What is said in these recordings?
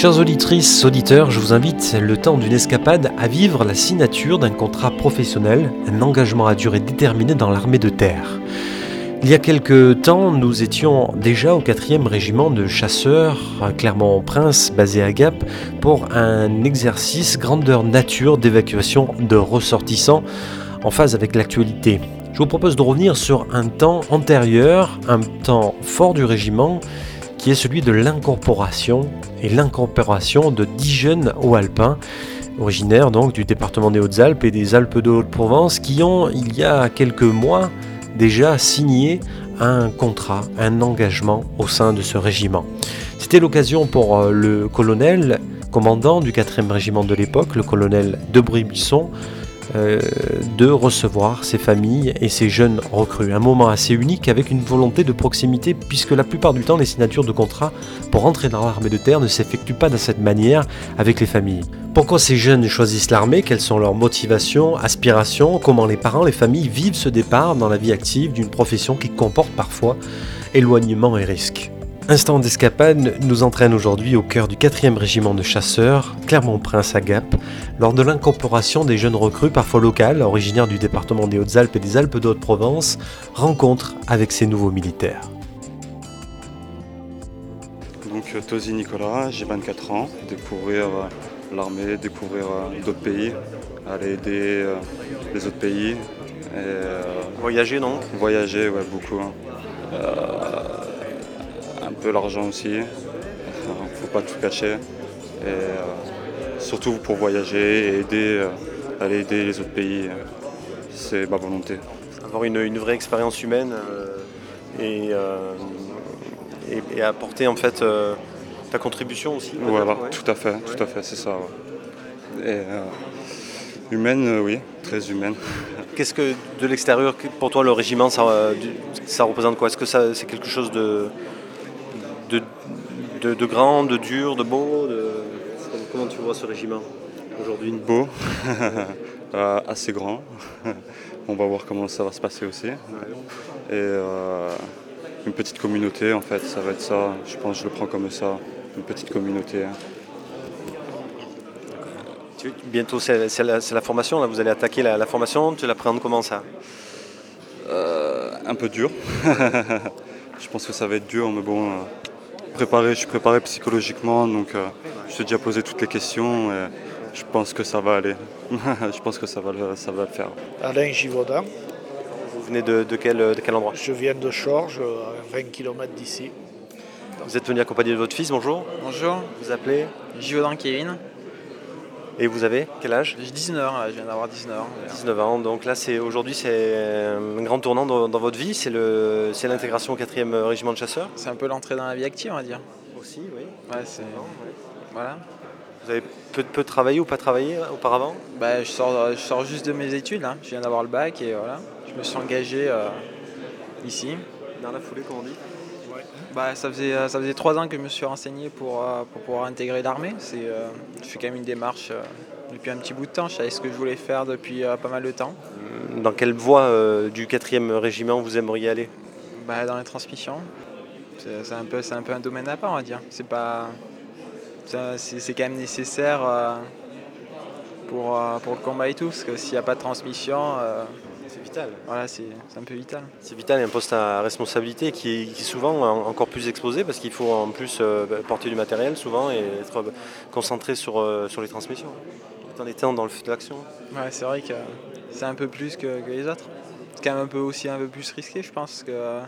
Chers auditrices, auditeurs, je vous invite le temps d'une escapade à vivre la signature d'un contrat professionnel, un engagement à durée déterminée dans l'armée de terre. Il y a quelques temps, nous étions déjà au 4e régiment de chasseurs Clermont-Prince, basé à Gap, pour un exercice grandeur nature d'évacuation de ressortissants en phase avec l'actualité. Je vous propose de revenir sur un temps antérieur, un temps fort du régiment, qui est celui de l'incorporation et l'incorporation de 10 jeunes hauts alpins originaires donc du département des Hautes-Alpes et des Alpes de Haute-Provence qui ont il y a quelques mois déjà signé un contrat, un engagement au sein de ce régiment. C'était l'occasion pour euh, le colonel commandant du 4e régiment de l'époque, le colonel Debray-Buisson, euh, de recevoir ces familles et ces jeunes recrues. Un moment assez unique avec une volonté de proximité puisque la plupart du temps les signatures de contrats pour entrer dans l'armée de terre ne s'effectuent pas de cette manière avec les familles. Pourquoi ces jeunes choisissent l'armée? Quelles sont leurs motivations, aspirations? Comment les parents, les familles vivent ce départ dans la vie active d'une profession qui comporte parfois éloignement et risque Instant d'escapade nous entraîne aujourd'hui au cœur du 4e régiment de chasseurs, Clermont-Prince à Gap, lors de l'incorporation des jeunes recrues, parfois locales, originaires du département des Hautes-Alpes et des Alpes d'Haute-Provence, rencontre avec ces nouveaux militaires. Donc euh, Tosi Nicolas, j'ai 24 ans, découvrir euh, l'armée, découvrir euh, d'autres pays, aller aider les autres pays. voyager non? Voyager, ouais, beaucoup. Hein peu l'argent aussi. Il ne faut pas tout cacher. Et, euh, surtout pour voyager et aider, euh, aller aider les autres pays. C'est ma volonté. Avoir une, vraie expérience humaine euh, et, apporter en fait ta contribution aussi. Voilà, tout à fait, tout à fait, c'est ça. Et, humaine, oui, très humaine. Qu'est-ce que de l'extérieur, pour toi, le régiment, ça, ça représente quoi? Est-ce que c'est quelque chose de, de, de, grand, de dur, de beau Comment tu vois ce régiment aujourd'hui Beau, euh, assez grand. On va voir comment ça va se passer aussi. Et euh, une petite communauté en fait, ça va être ça. Je pense que je le prends comme ça, une petite communauté. Bientôt c'est la, formation, là vous allez attaquer la, formation, tu l'appréhendes comment ça? Euh, Un peu dur. je pense que ça va être dur, mais bon, je suis préparé psychologiquement, donc euh, je t'ai déjà posé toutes les questions et je pense que ça va aller. je pense que ça va, le, ça va le faire. Alain Givaudan. Vous venez de, quel, de quel endroit? Je viens de Chorges, à 20 km d'ici. Vous êtes venu accompagner de votre fils, bonjour. Bonjour. Vous appelez? Givaudan Kevin. Et vous avez quel âge? J'ai 19 ans, je viens d'avoir 19 ans. 19 ans, donc là c'est aujourd'hui c'est un grand tournant dans, votre vie, c'est l'intégration au 4e régiment de chasseurs? C'est un peu l'entrée dans la vie active on va dire. Aussi, oui. Ouais, c'est... Voilà. Vous avez peu, peu travaillé ou pas travaillé auparavant? Bah, je, sors, je sors juste de mes études, là. je viens d'avoir le bac et voilà. Je me suis engagé euh, ici. Dans la foulée, comme on dit bah, ça, faisait, euh, ça faisait trois ans que je me suis renseigné pour, euh, pour pouvoir intégrer l'armée. C'est, euh, je fais quand même une démarche depuis un petit bout de temps. Je savais ce que je voulais faire depuis pas mal de temps. Dans quelle voie du 4e régiment vous aimeriez aller? Bah, Dans les transmissions. C'est, un peu, c'est un peu un domaine à part, on va dire. C'est, pas, c'est, quand même nécessaire pour, pour le combat et tout, parce que s'il n'y a pas de transmission, c'est vital. Voilà, c'est un peu vital. C'est vital et un poste à responsabilité qui est, souvent encore plus exposé parce qu'il faut en plus euh, porter du matériel souvent et être concentré sur, euh, sur les transmissions. Tout en étant dans le feu de l'action. Ouais, c'est vrai que c'est un peu plus que, les autres. C'est quand même un peu aussi un peu plus risqué, je pense que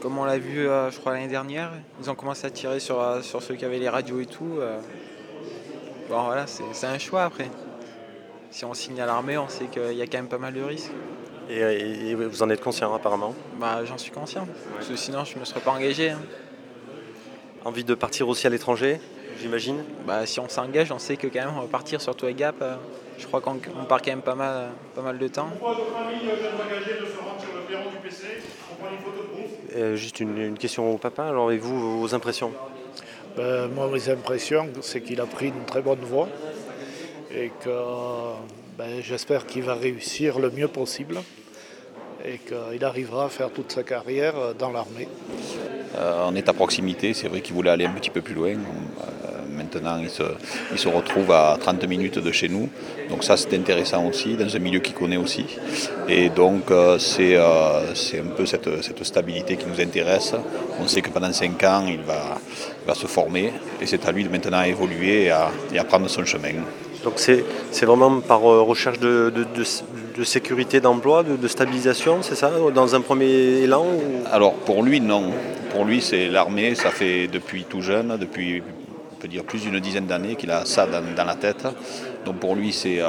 comme on l'a vu, euh, je crois l'année dernière, ils ont commencé à tirer sur, sur ceux qui avaient les radios et tout. Bon voilà, c'est un choix après si on signe à l'armée, on sait qu'il y a quand même pas mal de risques. Et, vous en êtes conscient apparemment bah, J'en suis conscient, parce que sinon je ne me serais pas engagé. Hein. Envie de partir aussi à l'étranger, j'imagine bah, Si on s'engage, on sait que quand même on va partir, surtout à Gap. Euh, je crois qu'on part quand même pas mal, pas mal de temps. Euh, juste une, question au papa, alors et vous, vos impressions? Ben, Moi, mes impressions, c'est qu'il a pris une très bonne voie et que ben, j'espère qu'il va réussir le mieux possible. et qu'il arrivera à faire toute sa carrière dans l'armée. on est à proximité, c'est vrai qu'il voulait aller un petit peu plus loin. maintenant, il se, retrouve à 30 minutes de chez nous. Donc ça, c'est intéressant aussi, dans un milieu qu'il connaît aussi. Et donc, c'est un peu cette, cette, stabilité qui nous intéresse. On sait que pendant 5 ans, il va, va se former. Et c'est à lui de maintenant évoluer et à, et à prendre son chemin. Donc c'est vraiment par recherche de, de, sécurité d'emploi, de, stabilisation, c'est ça, dans un premier élan Alors pour lui, non. Pour lui, c'est l'armée, ça fait depuis tout jeune, depuis dire plus d'une dizaine d'années qu'il a ça dans, la tête. Donc pour lui, c'est euh,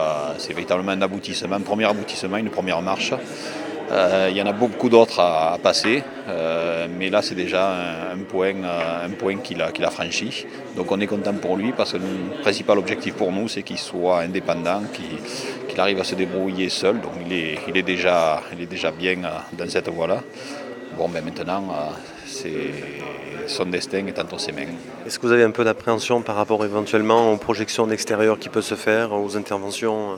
véritablement un aboutissement, un premier aboutissement, une première marche. Euh, il y en a beaucoup d'autres à, passer, euh, mais là c'est déjà un, point, un point qu'il a, a, franchi. Donc on est content pour lui parce que le principal objectif pour nous c'est qu'il soit indépendant, qu'il arrive à se débrouiller seul. Donc il est, il est, déjà, il est déjà bien dans cette voie-là. Bon, ben maintenant, son destin est entre ses mains. Est-ce que vous avez un peu d'appréhension par rapport éventuellement aux projections d'extérieur qui peuvent se faire, aux interventions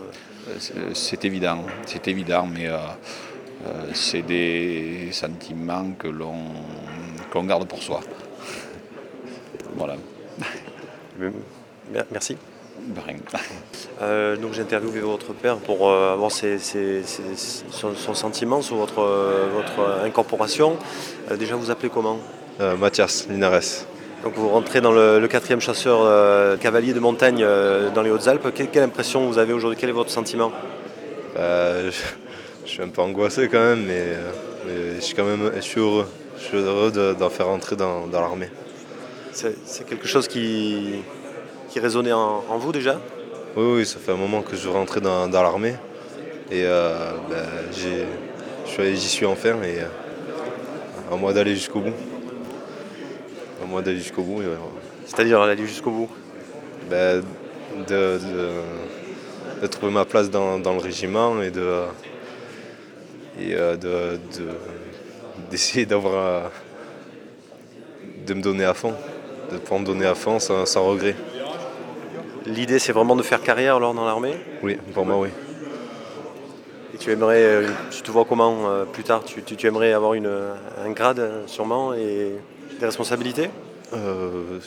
C'est évident, c'est évident, mais euh, c'est des sentiments que l'on garde pour soi. Voilà. Merci. Euh, donc j'ai interviewé votre père pour euh, avoir son, sentiment sur votre, votre incorporation. déjà vous appelez comment? Mathias Linares. Donc vous rentrez dans le, quatrième chasseur cavalier de montagne dans les Hautes-Alpes. Quelle, impression vous avez aujourd'hui? Quel est votre sentiment? Je suis un peu angoissé quand même, mais, je suis quand même je suis heureux. Je suis heureux d'en faire entrer dans, l'armée. C'est quelque chose qui, qui résonnait en, vous déjà? Oui, oui, ça fait un moment que je veux rentrer dans, l'armée. Et euh, ben, j'y suis enfin et euh, à moi d'aller jusqu'au bout. À moi d'aller jusqu'au bout. C'est-à-dire aller jusqu'au bout? Ben, de, trouver ma place dans, dans le régiment et de, et euh, d'essayer d'avoir de me donner à fond, de pouvoir me donner à fond sans, regret. L'idée c'est vraiment de faire carrière alors dans l'armée? Oui, pour moi oui. Et tu aimerais, euh, tu te vois comment euh, plus tard? Tu, aimerais avoir une, un grade sûrement et des responsabilités? Euh,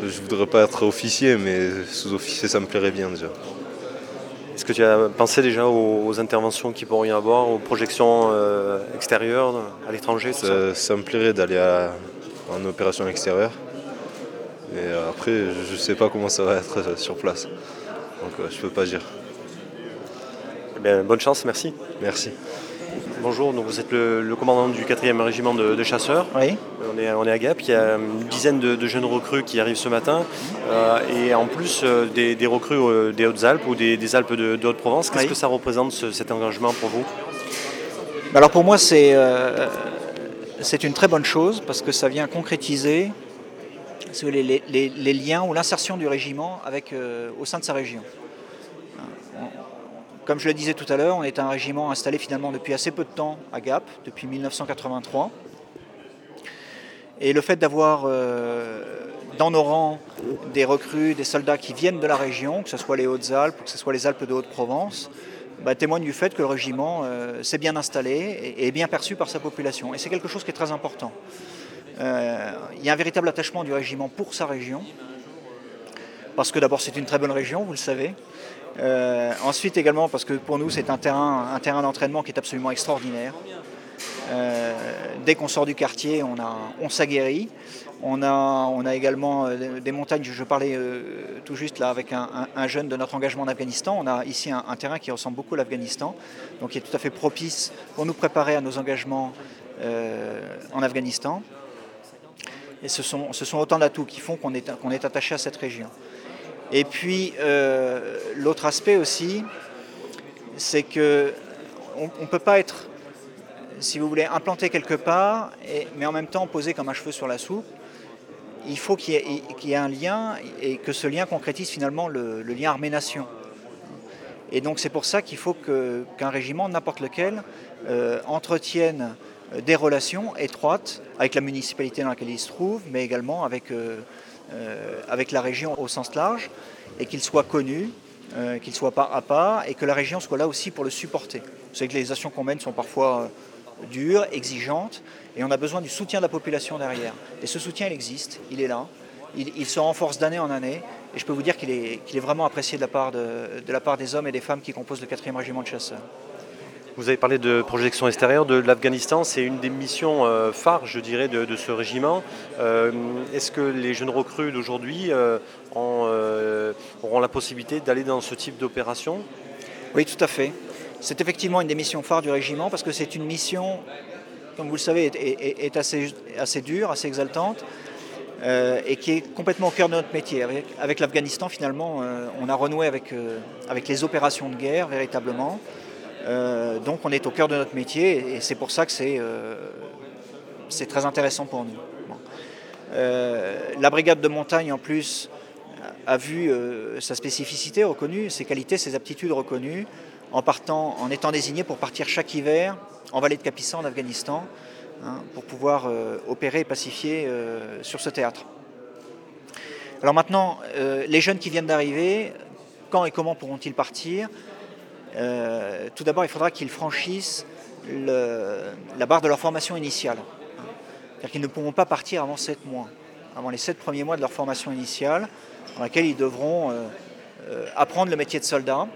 Je voudrais pas être officier, mais sous-officier ça me plairait bien déjà. Est-ce que tu as pensé déjà aux, interventions qui pourraient y avoir, aux projections euh, extérieures à l'étranger ça, me plairait d'aller en opération extérieure. Mais après, je ne sais pas comment ça va être sur place. Donc euh, je ne peux pas dire. Eh bonne chance, merci. Merci. Bonjour, donc vous êtes le, commandant du 4e régiment de, chasseurs. Oui. On est, on est, à Gap, il y a une dizaine de, jeunes recrues qui arrivent ce matin. Euh, et en plus euh, des, recrues euh, des Hautes-Alpes ou des, Alpes de, Haute-Provence. Qu'est-ce que ça représente cet engagement pour vous? Alors pour moi c'est c'est une très bonne chose parce que ça vient concrétiser les, les liens ou l'insertion du régiment avec, au sein de sa région. Comme je le disais tout à l'heure, on est un régiment installé finalement depuis assez peu de temps à Gap, depuis 1983. Et le fait d'avoir euh, dans nos rangs des recrues, des soldats qui viennent de la région, que ce soit les Hautes-Alpes, que ce soit les Alpes de Haute-Provence, bah, témoigne du fait que le régiment euh, s'est bien installé et est bien perçu par sa population. Et c'est quelque chose qui est très important. Euh, il y a un véritable attachement du régiment pour sa région, parce que d'abord c'est une très bonne région, vous le savez. Euh, ensuite également parce que pour nous c'est un terrain, un terrain d'entraînement qui est absolument extraordinaire. Euh, dès qu'on sort du quartier, on, on s'aguerrit. On a, on a également euh, des montagnes, je parlais tout juste là avec un, jeune de notre engagement en Afghanistan. On a ici un, terrain qui ressemble beaucoup à l'Afghanistan, donc qui est tout à fait propice pour nous préparer à nos engagements en Afghanistan. Et ce sont, ce sont autant d'atouts qui font qu'on est, qu'on est attaché à cette région. Et puis euh, l'autre aspect aussi, c'est que on ne peut pas être, si vous voulez, implanté quelque part, mais en même temps posé comme un cheveu sur la soupe. Il faut qu'il y, ait un lien et que ce lien concrétise finalement le, lien armée-nation. Et donc c'est pour ça qu'il faut qu'un régiment, n'importe lequel, euh, entretienne des relations étroites avec la municipalité dans laquelle il se trouve, mais également avec euh, euh, avec la région au sens large et qu'il soit connu, euh, qu'il soit pas à pas et que la région soit là aussi pour le supporter. Vous savez que les actions qu'on mène sont parfois euh, dures, exigeantes, et on a besoin du soutien de la population derrière. Et ce soutien, il existe, il est là, il, se renforce d'année en année, et je peux vous dire qu'il est, vraiment apprécié de la, part de la part des hommes et des femmes qui composent le 4e régiment de chasseurs. Vous avez parlé de projection extérieure de l'Afghanistan, c'est une des missions euh, phares, je dirais, de, ce régiment. Euh, est-ce que les jeunes recrues d'aujourd'hui euh, auront la possibilité d'aller dans ce type d'opération? Oui, tout à fait. C'est effectivement une des missions phares du régiment parce que c'est une mission, comme vous le savez, est, assez, dure, assez exaltante. et qui est complètement au cœur de notre métier. Avec, l'Afghanistan, finalement, on a renoué avec les opérations de guerre, véritablement. Euh, donc on est au cœur de notre métier et c'est pour ça que c'est euh, très intéressant pour nous. Euh, la brigade de montagne en plus a vu sa spécificité reconnue, ses qualités, ses aptitudes reconnues en, étant désigné pour partir chaque hiver en vallée de Capissa en Afghanistan hein, pour pouvoir opérer et pacifier sur ce théâtre. Alors maintenant, les jeunes qui viennent d'arriver, quand et comment pourront-ils partir? Euh, tout d'abord, il faudra qu'ils franchissent la barre de leur formation initiale. C'est-à-dire qu'ils ne pourront pas partir avant 7 mois, avant les 7 premiers mois de leur formation initiale, dans laquelle ils devront euh, euh, apprendre le métier de soldat,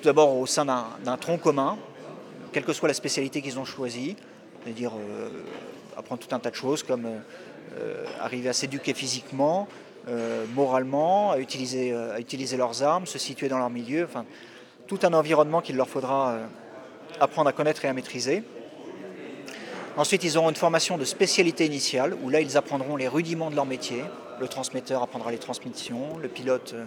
tout d'abord au sein d'un tronc commun, quelle que soit la spécialité qu'ils ont choisie, c'est-à-dire apprendre tout un tas de choses comme arriver à s'éduquer physiquement, moralement, à utiliser, leurs armes, se situer dans leur milieu, tout un environnement qu'il leur faudra euh, apprendre à connaître et à maîtriser. Ensuite, ils auront une formation de spécialité initiale, où là, ils apprendront les rudiments de leur métier. Le transmetteur apprendra les transmissions, le pilote euh,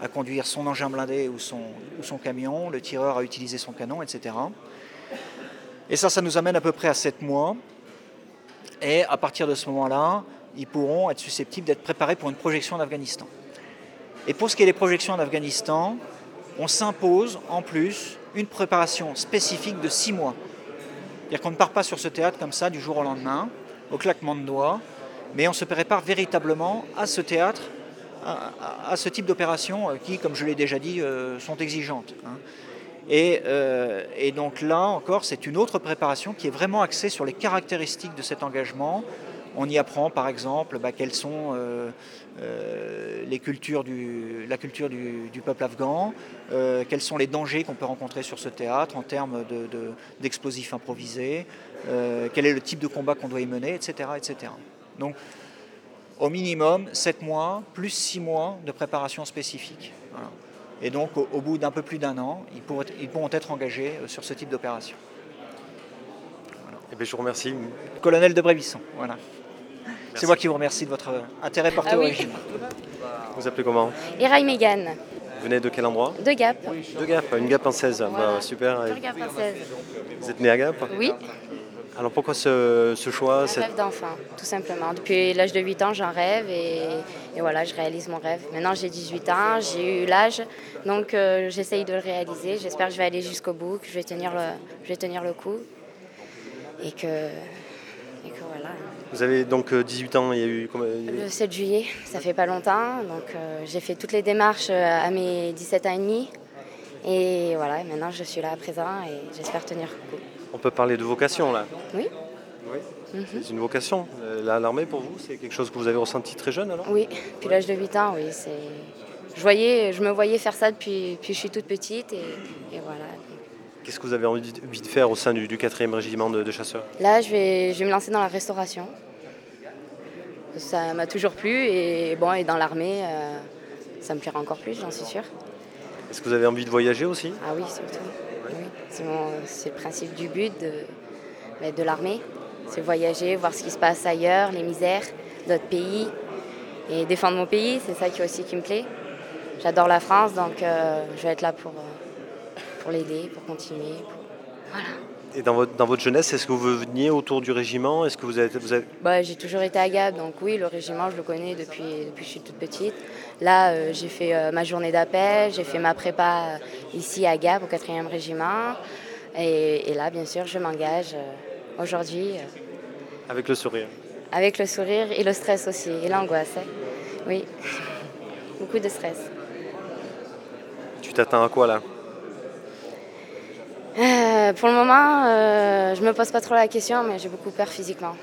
à conduire son engin blindé ou son, ou son camion, le tireur à utiliser son canon, etc. Et ça, ça nous amène à peu près à 7 mois. Et à partir de ce moment-là, ils pourront être susceptibles d'être préparés pour une projection en Afghanistan. Et pour ce qui est des projections en Afghanistan, on s'impose en plus une préparation spécifique de six mois. C'est-à-dire qu'on ne part pas sur ce théâtre comme ça du jour au lendemain, au claquement de doigts, mais on se prépare véritablement à ce théâtre, à, ce type d'opérations euh, qui, comme je l'ai déjà dit, euh, sont exigeantes. Hein. Euh, et, donc là encore, c'est une autre préparation qui est vraiment axée sur les caractéristiques de cet engagement. On y apprend par exemple bah, quelles sont euh, les cultures du, la culture du, peuple afghan, euh, quels sont les dangers qu'on peut rencontrer sur ce théâtre en termes d'explosifs de, improvisés, euh, quel est le type de combat qu'on doit y mener, etc., etc. Donc, au minimum, 7 mois, plus 6 mois de préparation spécifique. Et donc, au, bout d'un peu plus d'un an, ils, ils, pourront être engagés sur ce type d'opération. Eh je vous remercie. Colonel de Brévisson, voilà. C'est moi qui vous remercie de votre intérêt porté ah au régime. Vous appelez comment Iraï Megan. Vous venez de quel endroit De Gap. De Gap, une Gap française. Bah, super. Gap française. Vous êtes né à Gap Oui. Alors pourquoi ce, choix Un rêve d'enfant, tout simplement. Depuis l'âge de 8 ans, j'en rêve et, voilà, je réalise mon rêve. Maintenant, j'ai 18 ans, j'ai eu l'âge, donc euh, j'essaye de le réaliser. J'espère que je vais aller jusqu'au bout, que je vais tenir le, je vais tenir le coup et que, et que voilà. Vous avez donc 18 euh, ans, il y a eu Le 7 juillet, ça fait pas longtemps. Donc euh, j'ai fait toutes les démarches euh, à mes 17 ans et demi. Et voilà, maintenant je suis là à présent et j'espère tenir coup. On peut parler de vocation là Oui. Oui. Mhm. C'est une vocation. L'armée pour vous, c'est quelque chose que vous avez ressenti très jeune alors? Oui, depuis l'âge de 8 ans, oui. Je, voyais, je me voyais faire ça depuis, depuis je suis toute petite et voilà. Qu'est-ce que vous avez envie de faire au sein du, 4e régiment de, chasseurs Là, je vais, je vais me lancer dans la restauration. Ça m'a toujours plu et, bon, et dans l'armée, euh, ça me plaira encore plus, j'en suis sûre. Est-ce que vous avez envie de voyager aussi Ah oui, surtout. C'est, le principe du but de, bah, de l'armée. C'est voyager, voir ce qui se passe ailleurs, les misères d'autres pays et défendre mon pays, c'est ça qui aussi qui me plaît. J'adore la France, donc euh, je vais être là pour, euh, pour l'aider, pour continuer. Voilà. Et dans votre, dans votre jeunesse, est-ce que vous veniez autour du régiment? Est-ce que vous avez, vous Bah, j'ai toujours été à Gap, donc oui, le régiment, je le connais depuis, depuis que je suis toute petite. Là, euh, j'ai fait euh, ma journée d'appel, j'ai fait ma prépa euh, ici à Gap, au 4e régiment. Et, là, bien sûr, je m'engage aujourd'hui. avec le sourire Avec le sourire et le stress aussi, et l'angoisse. Hein. Oui, beaucoup de stress. Tu t'attends à quoi là? Euh, Pour le moment, euh, je me pose pas trop la question, mais j'ai beaucoup peur physiquement.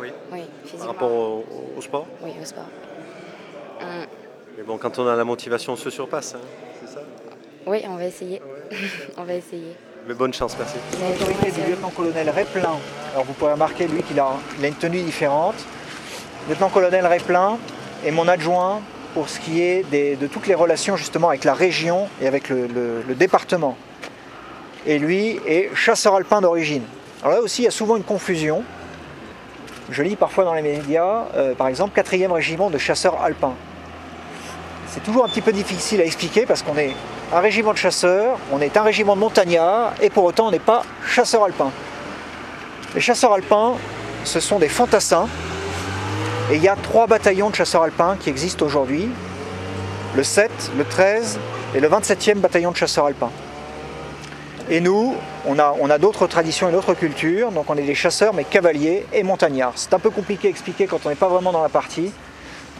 Oui. Oui, Par physiquement. rapport au, au sport Oui, au sport. Hum, Mais bon, quand on a la motivation, on se surpasse. hein, c'est ça Oui, on va essayer. on va essayer. Mais bonne chance, merci. L'autorité du lieutenant-colonel Réplin. Alors vous pourrez remarquer, lui, qu'il a, il a une tenue différente. Lieutenant-colonel Réplin est mon adjoint pour ce qui est des- de toutes les relations justement avec la région et avec le, le- le département. Et lui est chasseur alpin d'origine. Alors là aussi, il y a souvent une confusion. Je lis parfois dans les médias, euh, par exemple, 4e régiment de chasseurs alpins. C'est toujours un petit peu difficile à expliquer parce qu'on est un régiment de chasseurs, on est un régiment de montagnards et pour autant on n'est pas chasseurs alpins. Les chasseurs alpins, ce sont des fantassins et il y a trois bataillons de chasseurs alpins qui existent aujourd'hui le 7, le 13 et le 27e bataillon de chasseurs alpins. Et nous, on a, on a d'autres traditions et d'autres cultures, donc on est des chasseurs mais cavaliers et montagnards. C'est un peu compliqué à expliquer quand on n'est pas vraiment dans la partie,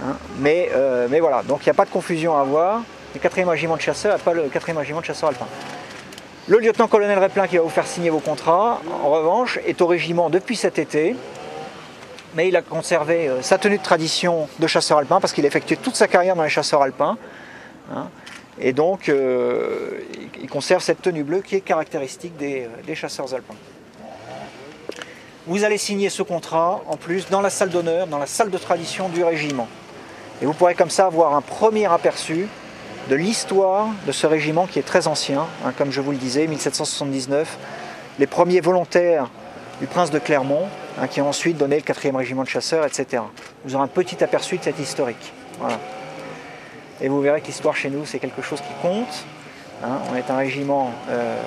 hein, mais, euh, mais voilà, donc il n'y a pas de confusion à avoir. Le 4e régiment de chasseurs pas le 4e régiment de chasseurs alpins. Le lieutenant-colonel Réplin qui va vous faire signer vos contrats, en revanche, est au régiment depuis cet été, mais il a conservé euh, sa tenue de tradition de chasseur alpin parce qu'il a effectué toute sa carrière dans les chasseurs alpins. hein. Et donc, euh, il- il conserve cette tenue bleue qui est caractéristique des, euh, des chasseurs alpins. Vous allez signer ce contrat en plus dans la salle d'honneur, dans la salle de tradition du régiment. Et vous pourrez comme ça avoir un premier aperçu de l'histoire de ce régiment qui est très ancien, hein, comme je vous le disais, 1779, les premiers volontaires du prince de Clermont, hein, qui ont ensuite donné le 4e régiment de chasseurs, etc. Vous aurez un petit aperçu de cette historique. Voilà. Et vous verrez que l'histoire chez nous, c'est quelque chose qui compte. hein. on est un régiment euh,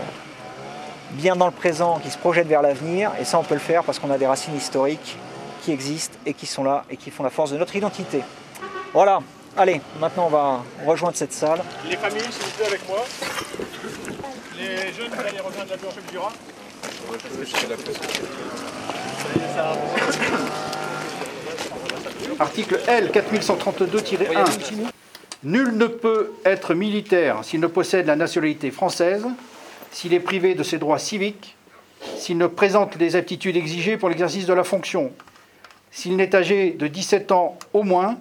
bien dans le présent, qui se projette vers l'avenir, et ça on peut le faire parce qu'on a des racines historiques qui existent et qui sont là et qui font la force de notre identité. Voilà, allez, maintenant on va rejoindre cette salle. Les familles, s'il vous plaît, avec moi. Les jeunes, vous allez rejoindre la blanche du Rhin. Article L 4132-1. Nul ne peut être militaire s'il ne possède la nationalité française, s'il est privé de ses droits civiques, s'il ne présente les aptitudes exigées pour l'exercice de la fonction, s'il n'est âgé de 17 ans au moins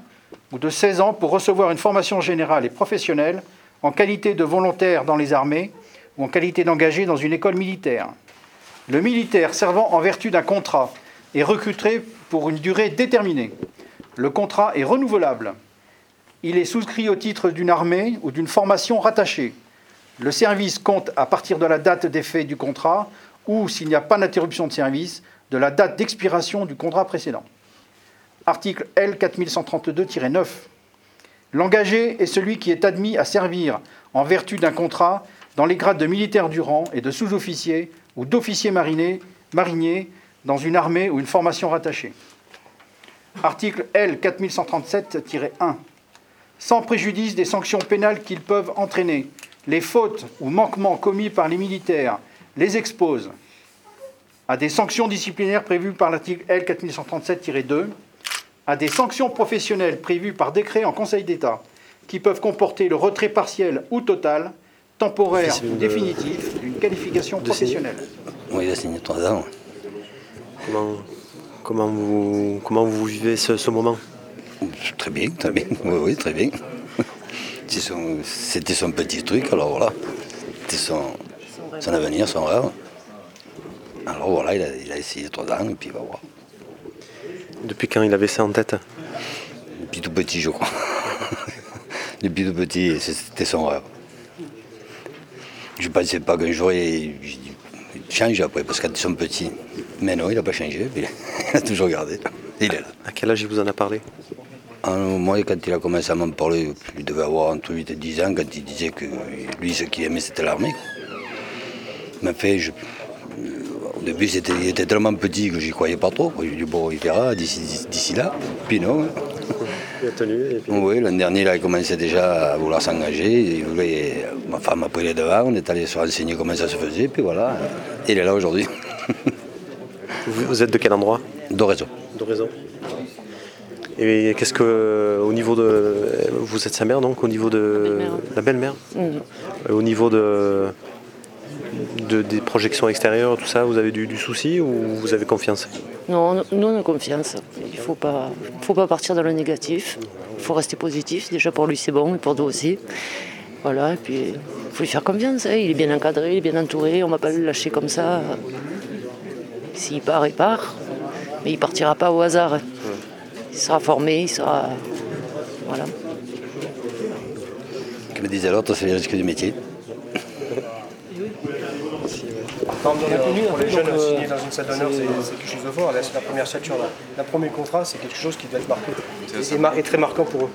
ou de 16 ans pour recevoir une formation générale et professionnelle en qualité de volontaire dans les armées ou en qualité d'engagé dans une école militaire. Le militaire servant en vertu d'un contrat est recruté pour une durée déterminée. Le contrat est renouvelable. Il est souscrit au titre d'une armée ou d'une formation rattachée. Le service compte à partir de la date d'effet du contrat ou, s'il n'y a pas d'interruption de service, de la date d'expiration du contrat précédent. Article L 4132-9. L'engagé est celui qui est admis à servir en vertu d'un contrat dans les grades de militaire du rang et de sous-officier ou d'officier marinier, dans une armée ou une formation rattachée. Article L 4137-1. Sans préjudice des sanctions pénales qu'ils peuvent entraîner, les fautes ou manquements commis par les militaires les exposent à des sanctions disciplinaires prévues par l'article L 4137-2, à des sanctions professionnelles prévues par décret en Conseil d'État, qui peuvent comporter le retrait partiel ou total, temporaire ou de- définitif d'une qualification de signer. professionnelle. Oui, il a signé trois ans. Comment, comment, vous, comment vous vivez ce, ce moment? Très bien, très bien. Oui, oui, très bien. C'était son petit truc, alors voilà. C'était son, son avenir, son rêve. Alors voilà, il a, il a essayé trois ans et puis il va voir. Depuis quand il avait ça en tête Depuis tout petit, je crois. Depuis tout petit, c'était son rêve. Je ne pensais pas qu'un jour il, il change après, parce que quand ils sont petits. Mais non, il n'a pas changé, il a toujours gardé. Il est là. À quel âge il vous en a parlé? Moi, quand il a commencé à m'en parler, il devait avoir entre 8 et 10 ans, quand il disait que lui, ce qu'il aimait, c'était l'armée. Mais fait, je- au début, il était tellement petit que j'y croyais pas trop. J'ai dit, bon, il verra d'ici, là. Puis non. hein. Il a tenu et puis... Oui, l'an dernier, il a commencé déjà à vouloir s'engager. Il voulait- Ma femme a pris les devants, on est allé se renseigner comment ça se faisait, puis voilà. Il est là aujourd'hui. Vous, êtes de quel endroit? D'oraison. De raison. Et qu'est-ce que, au niveau de, vous êtes sa mère donc, au niveau de la belle-mère, Mhm. Euh, au niveau de des projections extérieures, tout ça, vous avez du, souci ou vous avez confiance? Non, nous on a confiance. Il ne faut pas, faut pas partir dans le négatif. Il faut rester positif. Déjà pour lui c'est bon et pour nous aussi. Voilà, et puis il faut lui faire confiance. Hein. Il est bien encadré, il est bien entouré. On ne va pas le lâcher comme ça. S'il part, il part. Mais il partira pas au hasard. Il sera formé, il sera. Voilà. Comme disait l'autre, c'est les risques du métier. Pour les jeunes euh, signés dans une salle d'honneur, c'est quelque chose de fort. C'est la première stature. Le premier contrat, c'est quelque chose qui doit être marqué. Et, très marquant pour eux.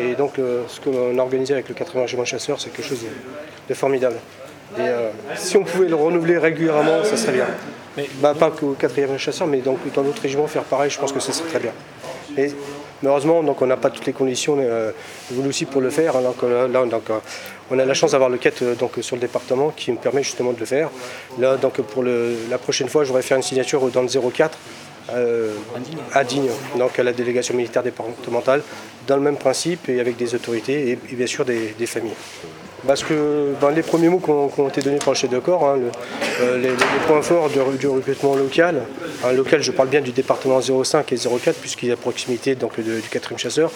Et donc, euh, ce qu'on a organisé avec le 80 régiment chasseur, c'est quelque chose de, formidable. Et euh, si on pouvait le renouveler régulièrement, ça serait bien. Mais, bah, pas qu'au 4e chasseur, mais donc dans d'autres régiments, faire pareil, je pense que ça serait très bien. Et malheureusement, donc, on n'a pas toutes les conditions euh, aussi pour le faire. Hein, euh, euh, on a la chance d'avoir le quête donc, sur le département qui me permet justement de le faire. Là, donc, pour la prochaine fois, je voudrais faire une signature dans le 04 à Digne, donc à la délégation militaire départementale, dans le même principe et avec des autorités et, bien sûr des familles. Parce que dans les premiers mots qui ont, été donnés par le chef de corps, hein, euh, les, points forts du, recrutement local, hein, local je parle bien du département 05 et 04 puisqu'il est à proximité donc, du 4e chasseur,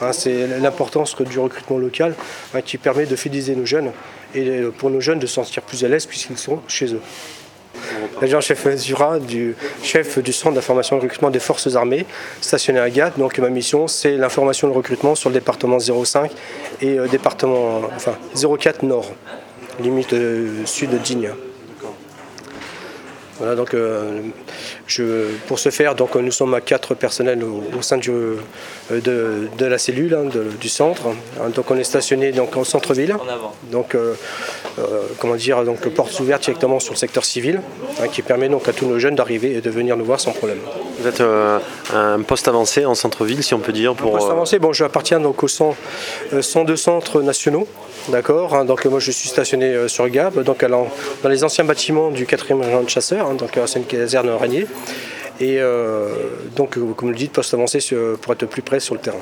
hein, c'est l'importance du recrutement local qui permet de fidéliser nos jeunes et euh, pour nos jeunes de se sentir plus à l'aise puisqu'ils sont chez eux. L'adjudant-chef Zura, du chef du centre d'information et de recrutement des forces armées, stationné à Gap. Donc ma mission, c'est l'information et le recrutement sur le département 05 et euh, département enfin, 04 Nord, limite euh, sud de Digne. Voilà, donc, euh, pour ce faire, donc, nous sommes à quatre personnels au, sein euh, de, la cellule, hein, du centre. Hein, donc on est stationné donc, au centre-ville. Donc, euh, comment dire, donc, portes ouvertes directement sur le secteur civil, hein, qui permet donc à tous nos jeunes d'arriver et de venir nous voir sans problème. Vous êtes un poste avancé en centre-ville, si on peut dire pour. Un poste avancé, bon, j'appartiens donc au 102 centres nationaux. D'accord, hein, donc moi je suis stationné euh, sur Gap, donc dans les anciens bâtiments du 4e régiment de chasseurs, hein, donc euh, c'est une caserne Régnier. Et euh, donc, comme le dites, poste avancé pour être plus près sur le terrain.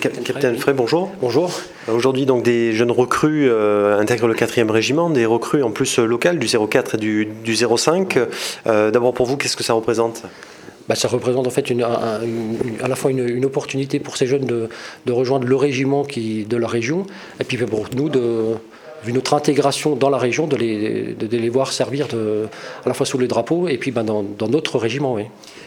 Capitaine Frey, bonjour. Bonjour. Aujourd'hui, donc des jeunes recrues intègrent le 4e régiment, des recrues en plus locales du 04 et du, 05. D'abord pour vous, qu'est-ce que ça représente? Bah, ça représente en fait à la fois une, opportunité pour ces jeunes de, rejoindre le régiment de la région, et puis pour nous, de, vu notre intégration dans la région, de les, voir servir à la fois sous les drapeaux et puis bah, dans, notre régiment.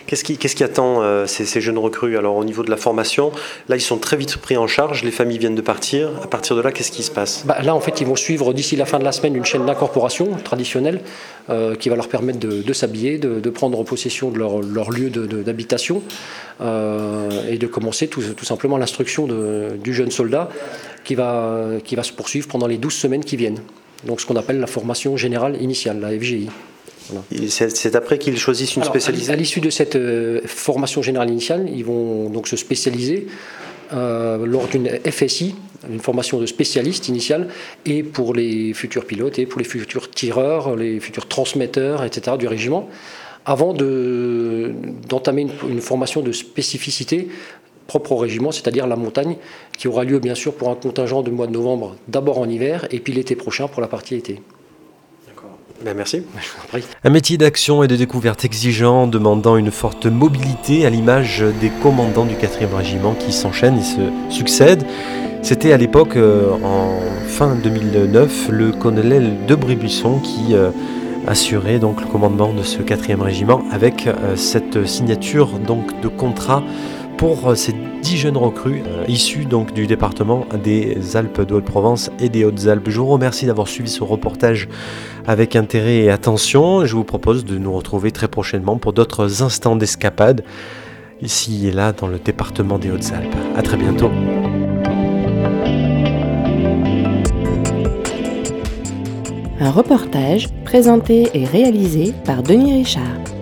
Qu'est-ce qui, attend euh, ces, jeunes recrues Alors au niveau de la formation, là ils sont très vite pris en charge, les familles viennent de partir. À partir de là, qu'est-ce qui se passe? Bah, Là en fait ils vont suivre d'ici la fin de la semaine une chaîne d'incorporation traditionnelle euh, qui va leur permettre de, s'habiller, de, prendre possession de leur, leur lieu d'habitation euh, et de commencer tout, tout simplement l'instruction du jeune soldat qui va, qui va se poursuivre pendant les 12 semaines qui viennent. Donc ce qu'on appelle la formation générale initiale, la FGI. C'est après qu'ils choisissent une spécialisation À l'issue de cette euh, formation générale initiale, ils vont donc se spécialiser euh, lors d'une FSI, une formation de spécialiste initiale, et pour les futurs pilotes, et pour les futurs tireurs, les futurs transmetteurs, etc. du régiment, avant d'entamer une, formation de spécificité propre au régiment, c'est-à-dire la montagne, qui aura lieu bien sûr pour un contingent de mois de novembre, d'abord en hiver, et puis l'été prochain pour la partie été. Ben, merci. Un métier d'action et de découverte exigeant, demandant une forte mobilité à l'image des commandants du 4e régiment qui s'enchaînent et se succèdent. C'était à l'époque, euh, en fin 2009, le colonel de Bribusson qui euh, assurait donc le commandement de ce 4e régiment avec euh, cette signature donc de contrat pour euh, ces dix jeunes recrues euh, issus donc du département des Alpes de Haute-Provence et des Hautes-Alpes. Je vous remercie d'avoir suivi ce reportage avec intérêt et attention. Je vous propose de nous retrouver très prochainement pour d'autres instants d'escapade ici et là dans le département des Hautes-Alpes. A très bientôt. Un reportage présenté et réalisé par Denis Richard.